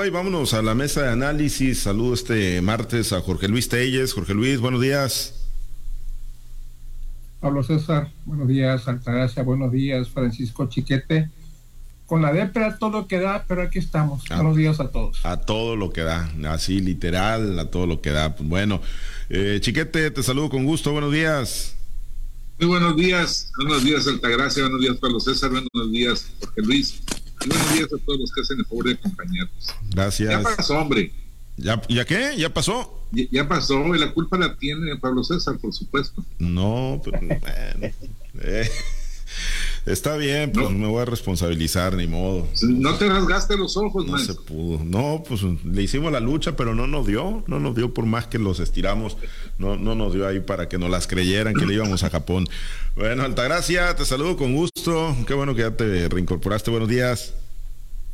hoy. Vámonos a la mesa de análisis. Saludo este martes a Jorge Luis Telles. Jorge Luis, buenos días. Pablo César, buenos días. Altagracia, buenos días. Francisco Chiquete. Con la depra todo lo que da, pero aquí estamos. Ah. buenos días a todos. A todo lo que da, así literal, a todo lo que da. Pues bueno, eh, Chiquete, te saludo con gusto. Buenos días. Muy buenos días, buenos días Altagracia, buenos días Pablo César, buenos días Jorge Luis, buenos días a todos los que hacen el favor de acompañarnos. Gracias. Ya pasó, hombre. ¿Ya, ¿Ya qué? ¿Ya pasó? Ya, pasó, y la culpa la tiene Pablo César, por supuesto. No, pero bueno, eh. Está bien, pues me voy a responsabilizar, ni modo. No te rasgaste los ojos, No se pudo. No, pues le hicimos la lucha, pero no nos dio. No nos dio por más que los estiramos. No, no nos dio ahí para que nos las creyeran que le íbamos a Japón. Bueno, Altagracia, te saludo con gusto. Qué bueno que ya te reincorporaste. Buenos días.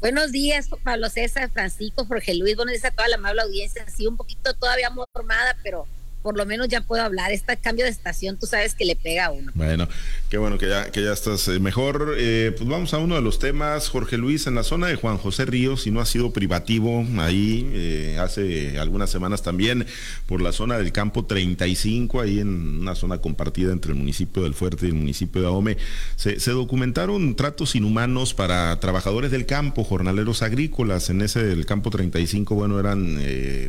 Buenos días, Pablo César, Francisco, Jorge Luis. Buenos días a toda la amable audiencia. Sí, un poquito todavía formada, pero por lo menos ya puedo hablar. Este cambio de estación, tú sabes que le pega a uno. Bueno, qué bueno que ya, que ya estás eh, mejor. Eh, pues vamos a uno de los temas, Jorge Luis, en la zona de Juan José Ríos, si no ha sido privativo, ahí eh, hace algunas semanas también, por la zona del campo 35, ahí en una zona compartida entre el municipio del Fuerte y el municipio de Ahome, se, se documentaron tratos inhumanos para trabajadores del campo, jornaleros agrícolas. En ese del campo 35, bueno, eran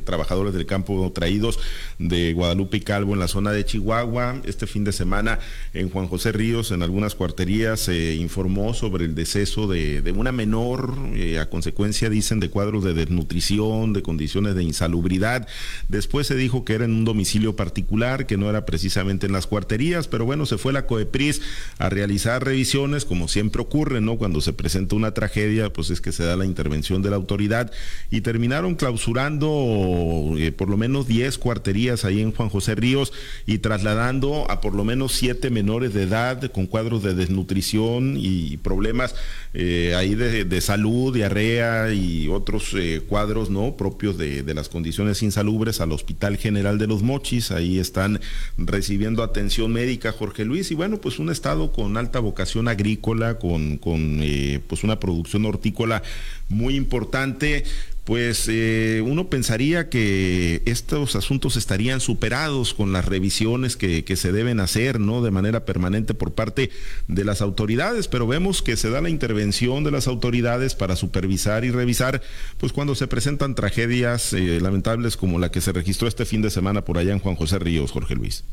trabajadores del campo traídos de Guadalajara Guadalupe Calvo en la zona de Chihuahua. Este fin de semana en Juan José Ríos, en algunas cuarterías, se informó sobre el deceso de, una menor eh, a consecuencia, dicen, de cuadros de desnutrición, de condiciones de insalubridad. Después se dijo que era en un domicilio particular, que no era precisamente en las cuarterías, pero bueno, se fue la COEPRIS a realizar revisiones, como siempre ocurre, ¿no? Cuando se presenta una tragedia, pues es que se da la intervención de la autoridad y terminaron clausurando eh, por lo menos 10 cuarterías ahí en Juan José Ríos y trasladando a por lo menos siete menores de edad con cuadros de desnutrición y problemas eh, ahí de, salud, diarrea y otros eh, cuadros no propios de, las condiciones insalubres al Hospital General de los Mochis. Ahí están recibiendo atención médica Jorge Luis y bueno, pues un estado con alta vocación agrícola, con, con eh, pues una producción hortícola muy importante pues eh, uno pensaría que estos asuntos estarían superados con las revisiones que, se deben hacer, ¿no? De manera permanente por parte de las autoridades, pero vemos que se da la intervención de las autoridades para supervisar y revisar, pues cuando se presentan tragedias eh, lamentables como la que se registró este fin de semana por allá en Juan José Ríos, Jorge Luis.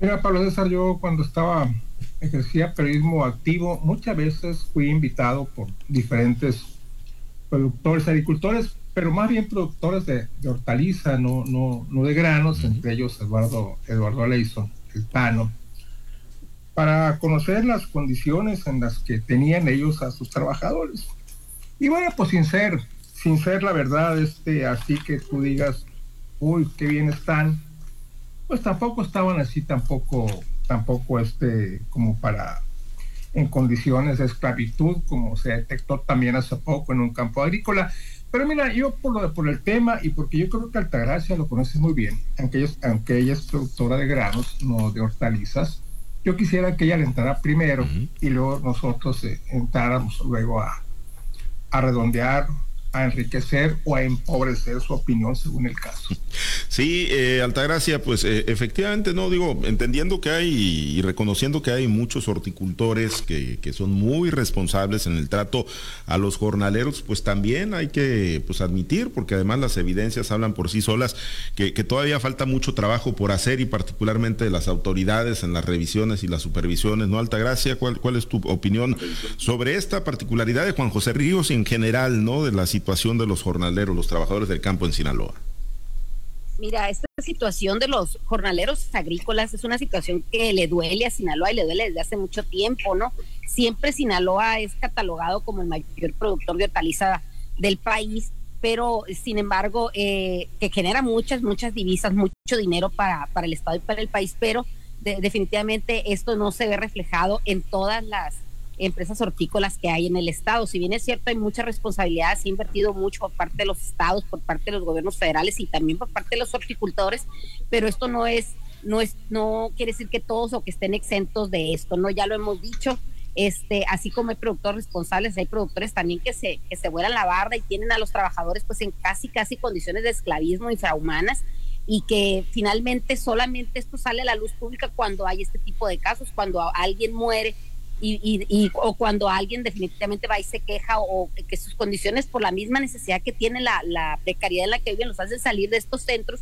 Mira, Pablo César, yo cuando estaba, ejercía periodismo activo, muchas veces fui invitado por diferentes productores, agricultores, pero más bien productores de, hortaliza, no, no, no de granos, entre ellos Eduardo, Eduardo Leison, el Pano, para conocer las condiciones en las que tenían ellos a sus trabajadores. Y bueno, pues sin ser, sin ser la verdad, este, así que tú digas, uy, qué bien están, pues tampoco estaban así, tampoco, tampoco este, como para en condiciones de esclavitud, como se detectó también hace poco en un campo agrícola. Pero mira, yo por, lo, por el tema y porque yo creo que Altagracia lo conoce muy bien, aunque, aunque ella es productora de granos, no de hortalizas, yo quisiera que ella le entrara primero y luego nosotros eh, entráramos luego a, a redondear a enriquecer o a empobrecer su opinión según el caso. Sí, eh, Altagracia, pues eh, efectivamente, no digo, entendiendo que hay y reconociendo que hay muchos horticultores que, que, son muy responsables en el trato a los jornaleros, pues también hay que pues, admitir, porque además las evidencias hablan por sí solas, que, que todavía falta mucho trabajo por hacer y particularmente de las autoridades en las revisiones y las supervisiones, ¿no? Altagracia, ¿cuál, cuál es tu opinión sobre esta particularidad de Juan José Ríos en general, ¿no? De la situación situación de los jornaleros, los trabajadores del campo en Sinaloa? Mira, esta situación de los jornaleros agrícolas es una situación que le duele a Sinaloa y le duele desde hace mucho tiempo, ¿no? Siempre Sinaloa es catalogado como el mayor productor de hortaliza del país, pero sin embargo, eh, que genera muchas, muchas divisas, mucho dinero para, para el Estado y para el país, pero definitivamente esto no se ve reflejado en todas las empresas hortícolas que hay en el estado. Si bien es cierto, hay muchas responsabilidades, se ha invertido mucho por parte de los estados, por parte de los gobiernos federales y también por parte de los horticultores, pero esto no es, no es, no quiere decir que todos o que estén exentos de esto, ¿no? Ya lo hemos dicho, este, así como hay productores responsables, hay productores también que se, que se vuelan la barda y tienen a los trabajadores pues en casi, casi condiciones de esclavismo infrahumanas y que finalmente solamente esto sale a la luz pública cuando hay este tipo de casos, cuando alguien muere y, y, o cuando alguien definitivamente va y se queja o, que sus condiciones por la misma necesidad que tiene la, la, precariedad en la que viven los hacen salir de estos centros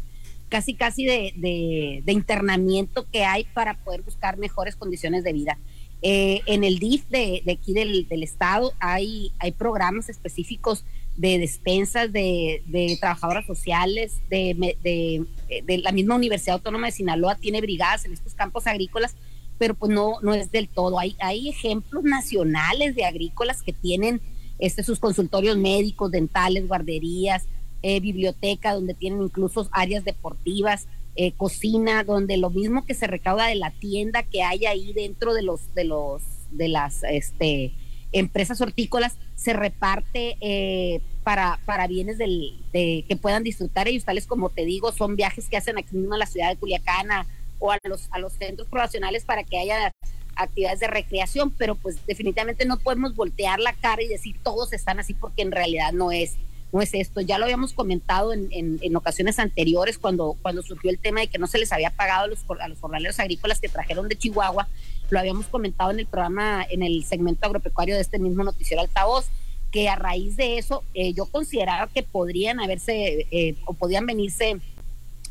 casi casi de, de, de internamiento que hay para poder buscar mejores condiciones de vida. Eh, en el DIF de, de aquí del, del, estado hay, hay programas específicos de despensas de, de trabajadoras sociales, de, de, la misma Universidad Autónoma de Sinaloa tiene brigadas en estos campos agrícolas, pero pues no, no es del todo. Hay, hay ejemplos nacionales de agrícolas que tienen este, sus consultorios médicos, dentales, guarderías, eh, biblioteca, donde tienen incluso áreas deportivas, eh, cocina, donde lo mismo que se recauda de la tienda que hay ahí dentro de los, de los, de las este, empresas hortícolas, se reparte eh, para, para bienes del, de, que puedan disfrutar ellos, tales como te digo, son viajes que hacen aquí mismo a la ciudad de Culiacana o a los, a los centros poblacionales para que haya actividades de recreación, pero pues definitivamente no podemos voltear la cara y decir todos están así porque en realidad no es no es esto. Ya lo habíamos comentado en, en, ocasiones anteriores cuando, cuando surgió el tema de que no se les había pagado a los, a los jornaleros agrícolas que trajeron de Chihuahua. Lo habíamos comentado en el programa, en el segmento agropecuario de este mismo noticiero altavoz, que a raíz de eso eh, yo consideraba que podrían haberse eh, o podían venirse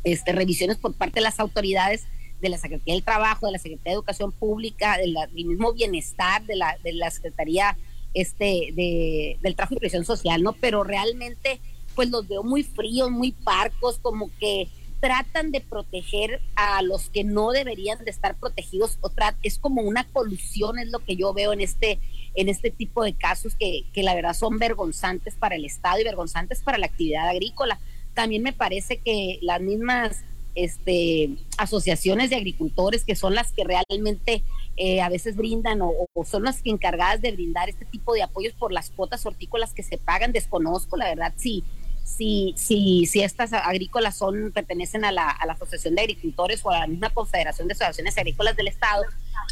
este, revisiones por parte de las autoridades de la Secretaría del Trabajo, de la Secretaría de Educación Pública, del mismo bienestar, de la, de la Secretaría este, de, del trabajo y presión social, ¿no? Pero realmente, pues los veo muy fríos, muy parcos, como que tratan de proteger a los que no deberían de estar protegidos, o es como una colusión, es lo que yo veo en este, en este tipo de casos que, que la verdad son vergonzantes para el Estado y vergonzantes para la actividad agrícola. También me parece que las mismas este, asociaciones de agricultores que son las que realmente eh, a veces brindan o, son las que encargadas de brindar este tipo de apoyos por las cuotas hortícolas que se pagan. Desconozco, la verdad, si, si, si, si estas agrícolas son, pertenecen a la, a la Asociación de Agricultores o a la misma Confederación de Asociaciones Agrícolas del Estado,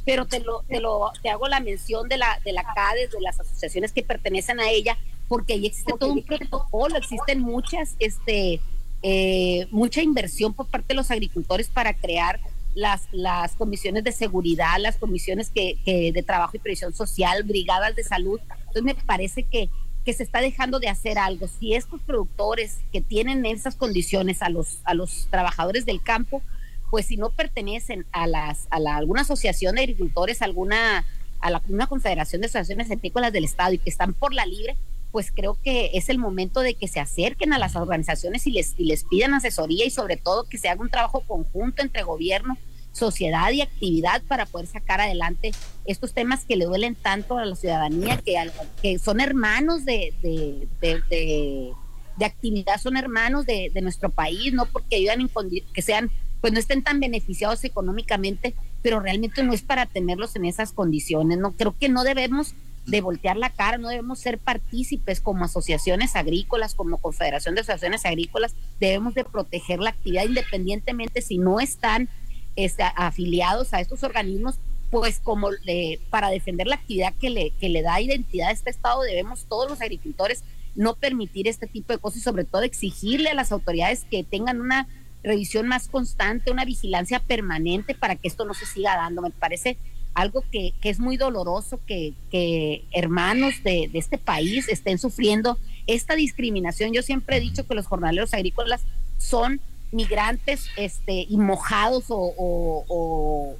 pero te lo, te lo, te hago la mención de la, de la CADES, de las asociaciones que pertenecen a ella, porque ahí existe todo un protocolo, existen muchas, este, eh, mucha inversión por parte de los agricultores para crear las, las comisiones de seguridad, las comisiones que, que de trabajo y previsión social, brigadas de salud. Entonces me parece que, que se está dejando de hacer algo. Si estos productores que tienen esas condiciones a los, a los trabajadores del campo, pues si no pertenecen a las a la, alguna asociación de agricultores, alguna a la, una confederación de asociaciones agrícolas del estado y que están por la libre, pues creo que es el momento de que se acerquen a las organizaciones y les, y les pidan asesoría y sobre todo que se haga un trabajo conjunto entre gobierno, sociedad y actividad para poder sacar adelante estos temas que le duelen tanto a la ciudadanía, que, que son hermanos de, de, de, de, actividad, son hermanos de, nuestro país, no porque ayudan que sean, pues no estén tan beneficiados económicamente, pero realmente no es para tenerlos en esas condiciones, no creo que no debemos de voltear la cara, no debemos ser partícipes como asociaciones agrícolas, como Confederación de Asociaciones Agrícolas, debemos de proteger la actividad independientemente si no están este, afiliados a estos organismos, pues como para defender la actividad que le, que le da identidad a este Estado, debemos todos los agricultores no permitir este tipo de cosas y sobre todo exigirle a las autoridades que tengan una revisión más constante, una vigilancia permanente para que esto no se siga dando. Me parece algo que, que es muy doloroso que, que hermanos de, de, este país estén sufriendo esta discriminación. Yo siempre he dicho que los jornaleros agrícolas son migrantes este, y mojados o,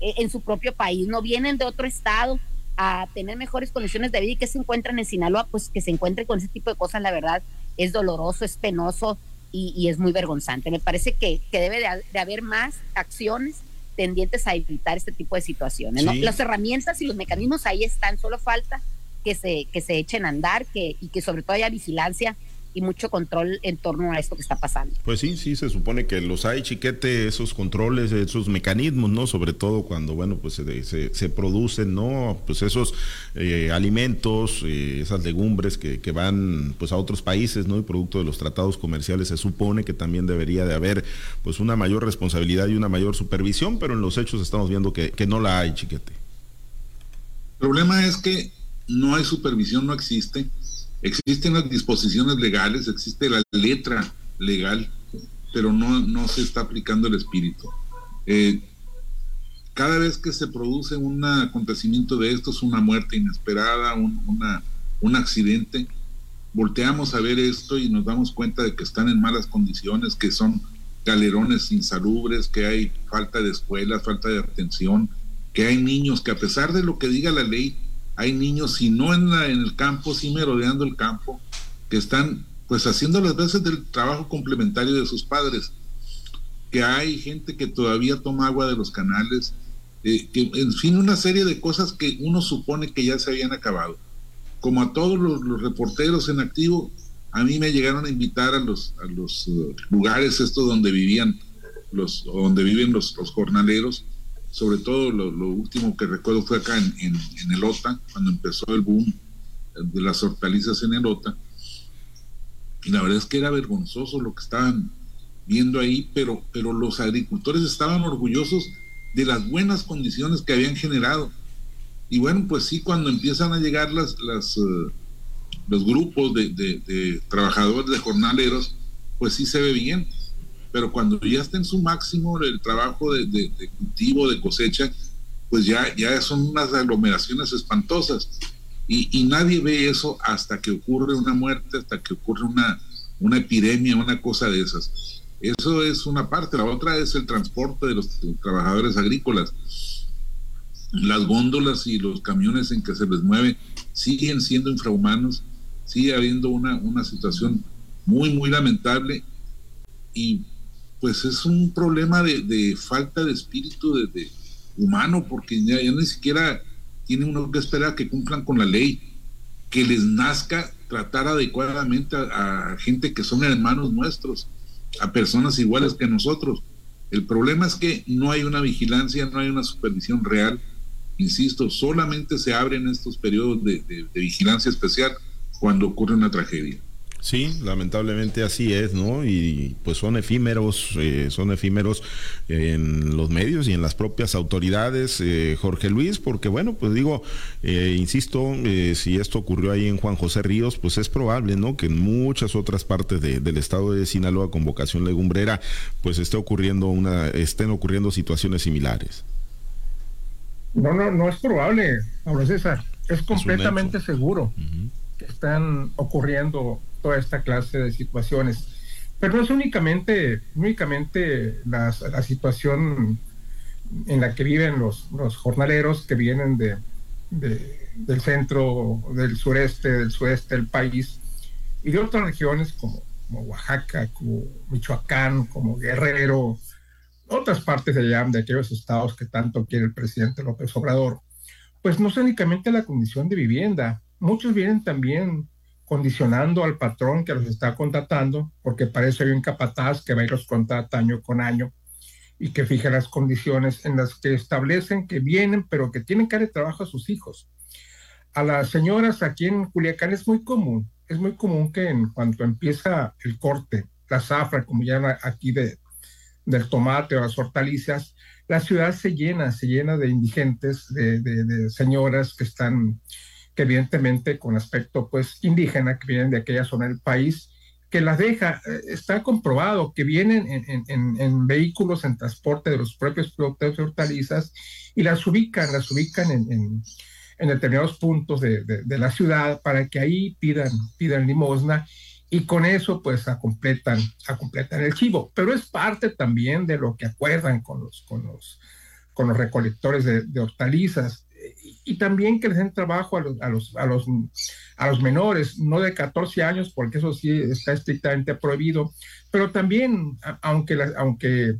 e, en su propio país, no vienen de otro estado a tener mejores condiciones de vida y que se encuentran en Sinaloa, pues que se encuentren con ese tipo de cosas, la verdad, es doloroso, es penoso y, es muy vergonzante. Me parece que, que debe de, de haber más acciones tendientes a evitar este tipo de situaciones. Las herramientas y los mecanismos ahí están, solo falta que se, que se echen a andar que, y que sobre todo haya vigilancia y mucho control en torno a esto que está pasando. Pues sí, sí, se supone que los hay, chiquete, esos controles, esos mecanismos, ¿no? Sobre todo cuando, bueno, pues se, se, producen, ¿no? Pues esos eh, alimentos, eh, esas legumbres que, que, van, pues a otros países, ¿no? Y producto de los tratados comerciales, se supone que también debería de haber, pues una mayor responsabilidad y una mayor supervisión, pero en los hechos estamos viendo que, que no la hay, chiquete. El problema es que no hay supervisión, no existe. Existen las disposiciones legales, existe la letra legal, pero no, no se está aplicando el espíritu. Eh, cada vez que se produce un acontecimiento de estos, una muerte inesperada, un, un accidente, volteamos a ver esto y nos damos cuenta de que están en malas condiciones, que son galerones insalubres, que hay falta de escuelas, falta de atención, que hay niños que a pesar de lo que diga la ley, hay niños, si no en, la, en el campo, sí merodeando el campo, que están pues haciendo las veces del trabajo complementario de sus padres, que hay gente que todavía toma agua de los canales, eh, que en fin, una serie de cosas que uno supone que ya se habían acabado. Como a todos los, reporteros en activo, a mí me llegaron a invitar a los, a los uh, lugares estos donde vivían los, donde viven los, los jornaleros, sobre todo lo, último que recuerdo fue acá en, en, el OTA, cuando empezó el boom de las hortalizas en el OTA. Y la verdad es que era vergonzoso lo que estaban viendo ahí, pero, pero los agricultores estaban orgullosos de las buenas condiciones que habían generado. Y bueno, pues sí, cuando empiezan a llegar las, las, uh, los grupos de, de, trabajadores, de jornaleros, pues sí se ve bien pero cuando ya está en su máximo el trabajo de, cultivo, de cosecha, pues ya, ya son unas aglomeraciones espantosas. Y, nadie ve eso hasta que ocurre una muerte, hasta que ocurre una, una epidemia, una cosa de esas. Eso es una parte. La otra es el transporte de los trabajadores agrícolas. Las góndolas y los camiones en que se les mueve siguen siendo infrahumanos. Sigue habiendo una, una situación muy, muy lamentable. Y pues es un problema de, falta de espíritu de, humano, porque ya, ni siquiera tiene uno que esperar que cumplan con la ley, que les nazca tratar adecuadamente a, gente que son hermanos nuestros, a personas iguales que nosotros. El problema es que no hay una vigilancia, no hay una supervisión real. Insisto, solamente se abren estos periodos de vigilancia especial cuando ocurre una tragedia. Sí, lamentablemente así es, ¿no? Y pues son efímeros, eh, son efímeros en los medios y en las propias autoridades, eh, Jorge Luis, porque bueno, pues digo, eh, insisto, si esto ocurrió ahí en Juan José Ríos, pues es probable, ¿no? Que en muchas otras partes del estado de Sinaloa con vocación legumbrera, pues esté ocurriendo una, estén ocurriendo situaciones similares. No, no, no es probable, Pablo César, es completamente seguro que están ocurriendo toda esta clase de situaciones. Pero no es únicamente, únicamente la, situación en la que viven los, los jornaleros que vienen de, del centro, del sureste, del sueste del país y de otras regiones como, como Oaxaca, como Michoacán, como Guerrero, otras partes de allá, de aquellos estados que tanto quiere el presidente López Obrador, pues no es únicamente la condición de vivienda, muchos vienen también condicionando al patrón que los está contratando, porque hay un capataz que va y los contrata año con año y que fija las condiciones en las que establecen que vienen, pero que tienen que darle trabajo a sus hijos. A las señoras aquí en Culiacán es muy común, es muy común que en cuanto empieza el corte, la zafra, como llaman aquí de, del tomate o las hortalizas, la ciudad se llena, se llena de indigentes, de, de señoras que están que evidentemente con aspecto pues indígena, que vienen de aquella zona del país, que las deja, eh, está comprobado que vienen en, vehículos en transporte de los propios productores de hortalizas y las ubican, las ubican en, determinados puntos de, la ciudad para que ahí pidan, pidan limosna y con eso pues acompletan, acompletan el chivo. Pero es parte también de lo que acuerdan con los, con los, con los recolectores de hortalizas y también que les den trabajo a los, a los, a los, a los menores, no de 14 años, porque eso sí está estrictamente prohibido, pero también, aunque la, aunque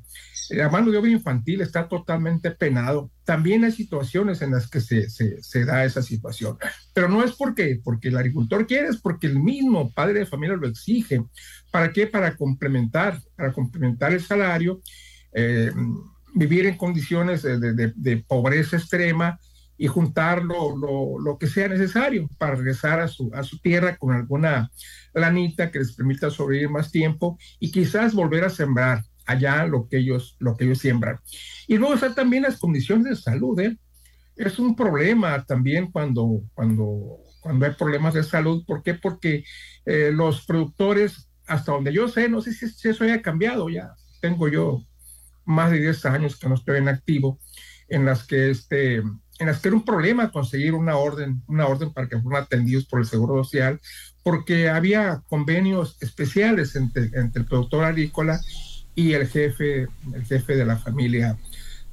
la mano de obra infantil está totalmente penado, también hay situaciones en las que se, se, se, da esa situación. Pero no es porque, porque el agricultor quiere, es porque el mismo padre de familia lo exige. ¿Para qué? Para complementar, para complementar el salario, eh, vivir en condiciones de, de, de pobreza extrema, y juntar lo, lo, que sea necesario para regresar a su, a su tierra con alguna lanita que les permita sobrevivir más tiempo y quizás volver a sembrar allá lo que ellos, lo que ellos siembran. Y luego están también las condiciones de salud, ¿eh? es un problema también cuando, cuando, cuando hay problemas de salud. ¿Por qué? Porque eh, los productores, hasta donde yo sé, no sé si, eso haya cambiado, ya tengo yo más de 10 años que no estoy en activo, en las que este, que era un problema conseguir una orden, una orden para que fueran atendidos por el Seguro Social, porque había convenios especiales entre, entre el productor agrícola y el jefe, el jefe de la familia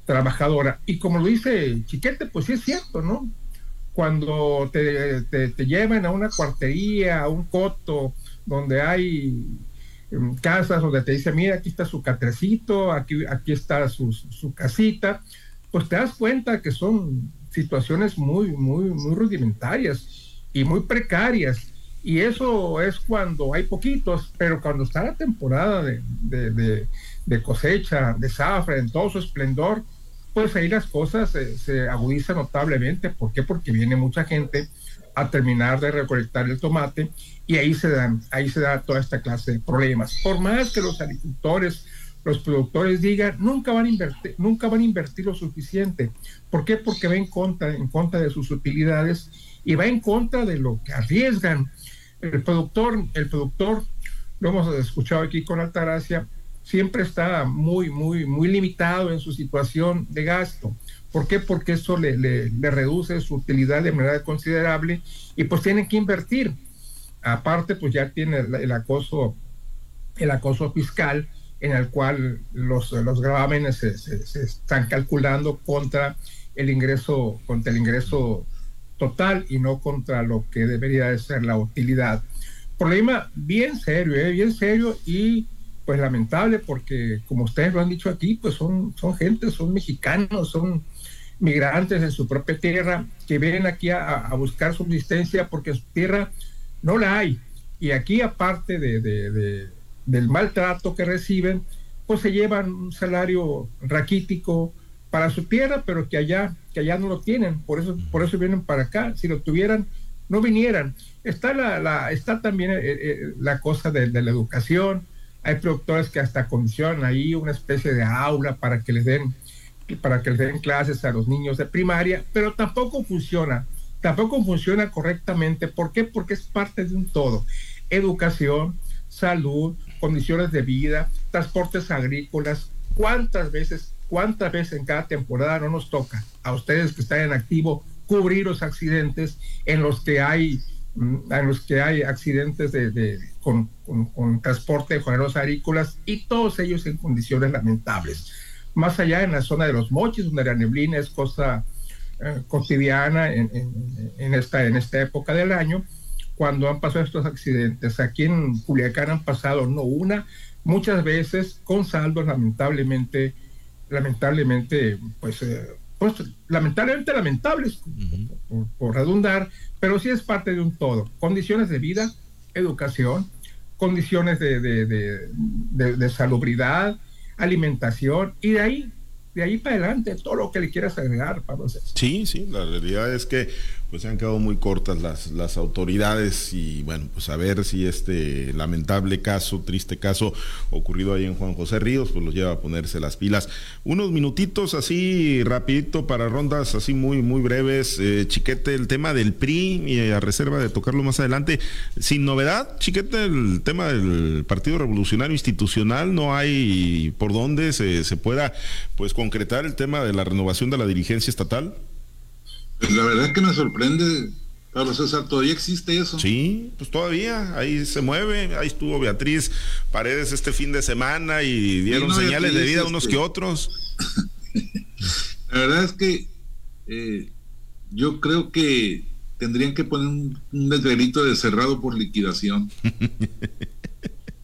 trabajadora. Y como lo dice Chiquete, pues sí es cierto, ¿no? Cuando te, te, llevan a una cuartería, a un coto, donde hay em, casas donde te dice, mira, aquí está su catrecito, aquí, aquí está su, su, casita, pues te das cuenta que son situaciones muy, muy, muy rudimentarias y muy precarias. Y eso es cuando hay poquitos, pero cuando está la temporada de, de, cosecha, de zafra, en todo su esplendor, pues ahí las cosas se, agudizan notablemente. ¿Por qué? Porque viene mucha gente a terminar de recolectar el tomate y ahí se dan, ahí se da toda esta clase de problemas. Por más que los agricultores, los productores digan, nunca van a invertir, nunca van a invertir lo suficiente. ¿Por qué? Porque va en contra, en contra de sus utilidades y va en contra de lo que arriesgan. El productor, el productor, lo hemos escuchado aquí con Altagracia, siempre está muy, muy, muy limitado en su situación de gasto. ¿Por qué? Porque eso le, le, reduce su utilidad de manera considerable y pues tienen que invertir. Aparte, pues ya tiene el, acoso, el acoso fiscal en el cual los, los gravámenes se, están calculando contra el ingreso, contra el ingreso total y no contra lo que debería de ser la utilidad. Problema bien serio, ¿eh? bien serio y pues lamentable porque como ustedes lo han dicho aquí, pues son, son gente, son mexicanos, son migrantes en su propia tierra que vienen aquí a, buscar subsistencia porque su tierra no la hay. Y aquí aparte de, del maltrato que reciben, pues se llevan un salario raquítico para su tierra, pero que allá, que allá no lo tienen, por eso, por eso vienen para acá. Si lo tuvieran, no vinieran. Está la, la está también eh, eh, la cosa de, la educación, hay productores que hasta condicionan ahí una especie de aula para que les den para que les den clases a los niños de primaria, pero tampoco funciona, tampoco funciona correctamente. ¿Por qué? Porque es parte de un todo. Educación, salud, condiciones de vida, transportes agrícolas. ¿Cuántas veces, cuántas veces en cada temporada no nos toca a ustedes que están en activo cubrir los accidentes en los que hay Mm, en los que hay accidentes de, con, transporte de joneros agrícolas y todos ellos en condiciones lamentables. Más allá en la zona de los mochis, donde la neblina es cosa eh, cotidiana en, en, esta, en esta época del año, cuando han pasado estos accidentes. Aquí en Culiacán han pasado no una, muchas veces con saldos lamentablemente, lamentablemente, pues eh, pues, lamentablemente lamentables, por, redundar, pero sí es parte de un todo. Condiciones de vida, educación, condiciones de, de salubridad, alimentación, y de ahí de ahí para adelante, todo lo que le quieras agregar, Pablo Sí, sí, la realidad es que pues se han quedado muy cortas las, las autoridades y bueno, pues a ver si este lamentable caso, triste caso ocurrido ahí en Juan José Ríos, pues los lleva a ponerse las pilas. Unos minutitos así rapidito para rondas así muy, muy breves. Eh, chiquete, el tema del PRI y a reserva de tocarlo más adelante. Sin novedad, Chiquete, el tema del Partido Revolucionario Institucional, no hay por dónde se, se pueda pues concretar el tema de la renovación de la dirigencia estatal? Pues la verdad que me sorprende, Pablo César, todavía existe eso. Sí, pues todavía, ahí se mueve, ahí estuvo Beatriz Paredes este fin de semana y dieron señales de vida unos que este, otros. la verdad es que eh, yo creo que tendrían que poner un, un de cerrado por liquidación.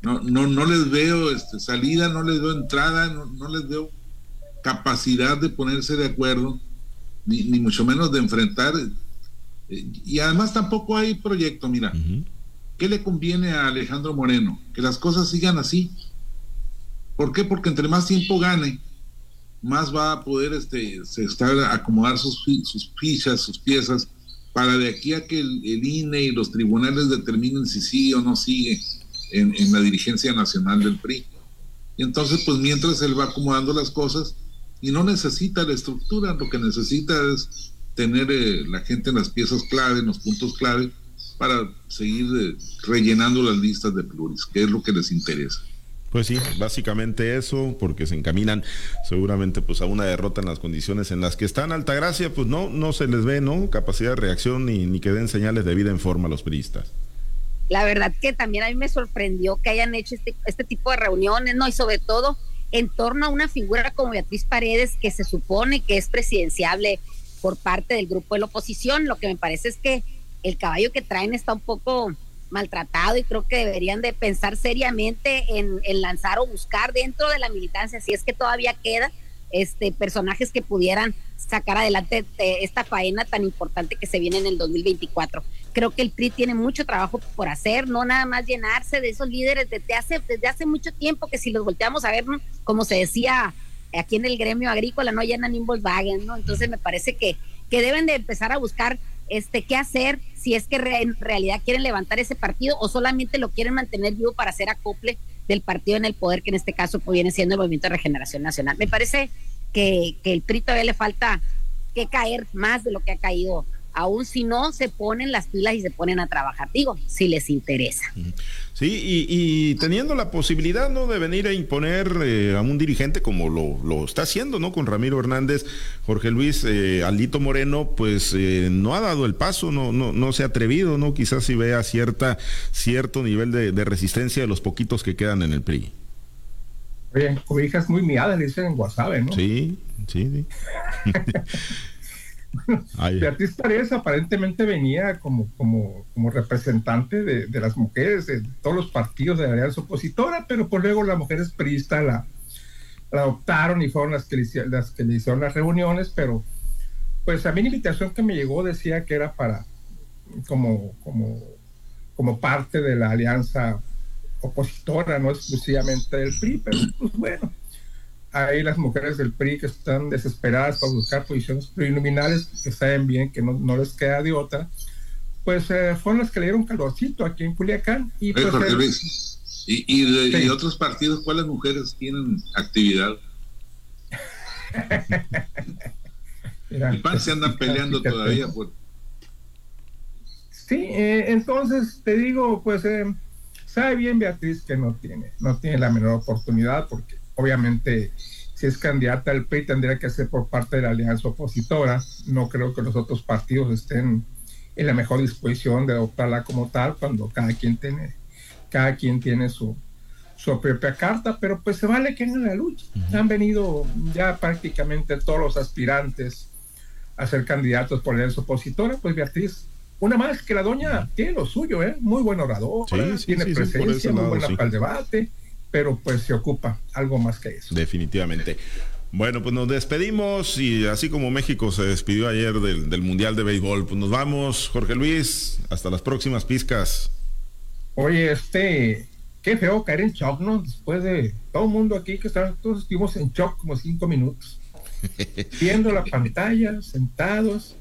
No, no, no les veo este, salida, no les veo entrada, no, no les veo capacidad de ponerse de acuerdo, ni, mucho menos de enfrentar. Eh, y además tampoco hay proyecto, mira. ¿Qué le conviene a Alejandro Moreno? Que las cosas sigan así. ¿Por qué? Porque entre más tiempo gane, más va a poder este, estar, acomodar sus, sus fichas, sus piezas, para de aquí a que el, INE y los tribunales determinen si sigue o no sigue en, en la dirigencia nacional del PRI. Y entonces, pues mientras él va acomodando las cosas, y no necesita la estructura, lo que necesita es tener eh, la gente en las piezas clave, en los puntos clave, para seguir eh, rellenando las listas de pluris, que es lo que les interesa. Pues sí, básicamente eso, porque se encaminan seguramente pues a una derrota en las condiciones en las que están. Altagracia, pues no, no se les ve, ¿no? Capacidad de reacción ni, ni que den señales de vida en forma a los periodistas. La verdad que también a mí me sorprendió que hayan hecho este, este tipo de reuniones, ¿no? Y sobre todo en torno a una figura como Beatriz Paredes, que se supone que es presidenciable por parte del grupo de la oposición. Lo que me parece es que el caballo que traen está un poco maltratado y creo que deberían de pensar seriamente en, lanzar o buscar dentro de la militancia, si es que todavía queda, este, personajes que pudieran sacar adelante eh, esta faena tan importante que se viene en el 2024. Creo que el PRI tiene mucho trabajo por hacer, no nada más llenarse de esos líderes desde hace, desde hace mucho tiempo, que si los volteamos a ver, como se decía aquí en el gremio agrícola, no llenan ni Volkswagen, ¿no? Entonces me parece que, que deben de empezar a buscar este, qué hacer, si es que en realidad quieren levantar ese partido o solamente lo quieren mantener vivo para hacer acople del partido en el poder, que en este caso pues, viene siendo el Movimiento de Regeneración Nacional. Me parece que, que el PRI todavía le falta que caer más de lo que ha caído aún si no se ponen las pilas y se ponen a trabajar, digo, si les interesa. Sí, y, teniendo la posibilidad, ¿no?, de venir a imponer eh, a un dirigente como lo, está haciendo, ¿no?, con Ramiro Hernández, Jorge Luis, eh, Alito Moreno, pues eh, no ha dado el paso, no, no, no se ha atrevido, ¿no?, quizás si vea cierta, cierto nivel de, resistencia de los poquitos que quedan en el PRI. Oye, hijas muy miadas, dicen en WhatsApp, ¿no? Sí, sí, sí. Beatriz Paredes aparentemente venía como, como, como representante de, las mujeres de todos los partidos de la alianza opositora, pero por luego las mujeres priistas la, la adoptaron y fueron las que, le, las que le hicieron las reuniones, pero pues a mí la invitación que me llegó decía que era para como, como, como parte de la alianza opositora, no exclusivamente del PRI, pero pues bueno, hay las mujeres del PRI que están desesperadas por buscar posiciones preliminares, que saben bien que no, les queda de otra, pues eh, fueron las que le dieron calorcito aquí en Culiacán. Y, pues, y, de, otros partidos, ¿cuáles mujeres tienen actividad? El PAN se andan peleando todavía por... Sí, eh, entonces te digo, pues eh, sabe bien Beatriz que no tiene, no tiene la menor oportunidad porque obviamente si es candidata al PRI tendría que ser por parte de la alianza opositora. No creo que los otros partidos estén en la mejor disposición de adoptarla como tal cuando cada quien tiene, cada quien tiene su, su propia carta, pero pues se vale que en la lucha. Han venido ya prácticamente todos los aspirantes a ser candidatos por la alianza opositora, pues Beatriz una más que la doña tiene lo suyo, ¿eh? muy buen orador, tiene presencia, muy buena para el debate, pero pues se ocupa algo más que eso. Definitivamente. Bueno, pues nos despedimos y así como México se despidió ayer del, Mundial de Béisbol, pues nos vamos, Jorge Luis, hasta las próximas pizcas. Oye, este, qué feo caer en shock, ¿no? Después de todo el mundo aquí que está, todos estuvimos en shock como cinco minutos, viendo la pantalla, sentados,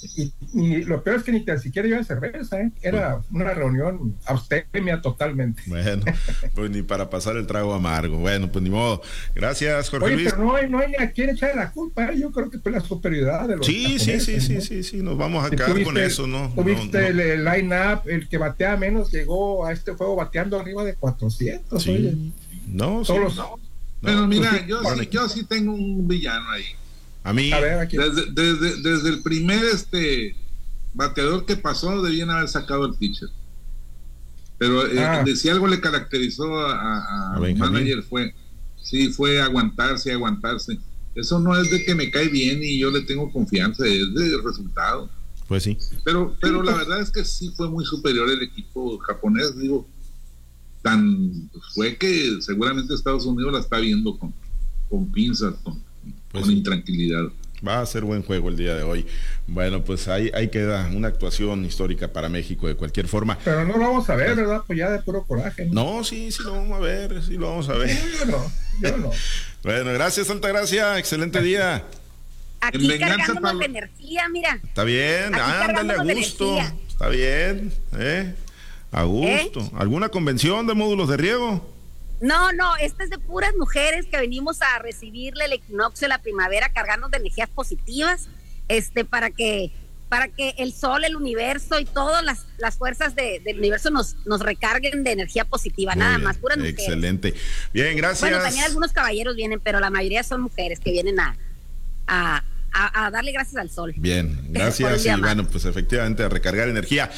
y, lo peor es que ni tan siquiera iba cerveza, ¿eh? era una reunión abstemia totalmente. Bueno, pues ni para pasar el trago amargo. Bueno, pues ni modo. Gracias, Jorge Luis. Pero no hay, no hay ni a quién echar la culpa. ¿eh? Yo creo que fue la superioridad de los. Sí, sí, sí, sí, sí, sí, nos vamos a quedar con eso, ¿no? Tuviste el, line-up, el que batea menos llegó a este juego bateando arriba de 400. Sí. No, Todos no. Pero mira, yo, yo sí tengo un villano ahí. A mí. desde, desde, el primer este bateador que pasó, debían haber sacado el pitcher. Pero eh, ah. si algo le caracterizó a, a, manager fue, sí, fue aguantarse, aguantarse. Eso no es de que me cae bien y yo le tengo confianza, es de resultado. Pues sí. Pero, pero la verdad es que sí fue muy superior el equipo japonés, digo, tan fue que seguramente Estados Unidos la está viendo con, con pinzas, con, pues con intranquilidad. Va a ser buen juego el día de hoy. Bueno, pues ahí, ahí queda una actuación histórica para México de cualquier forma. Pero no lo vamos a ver, ¿verdad? Pues ya de puro coraje. No, sí, sí lo vamos a ver, sí lo vamos a ver. Yo no, yo no. bueno, gracias, Santa Gracia. Excelente día. Aquí cargándonos de energía, mira. Está bien, ándale a gusto. Está bien, ¿eh? A gusto. ¿Eh? ¿Alguna convención de módulos de riego? No, no, esta es de puras mujeres que venimos a recibirle el equinoccio de la primavera cargando de energías positivas. este, para que para que el sol, el universo y todas las, las fuerzas del universo nos, nos recarguen de energía positiva, nada más, puras mujeres. Excelente. Bien, gracias. Bueno, también algunos caballeros vienen, pero la mayoría son mujeres que vienen a, a, darle gracias al sol. Bien, gracias. y bueno, pues efectivamente a recargar energía.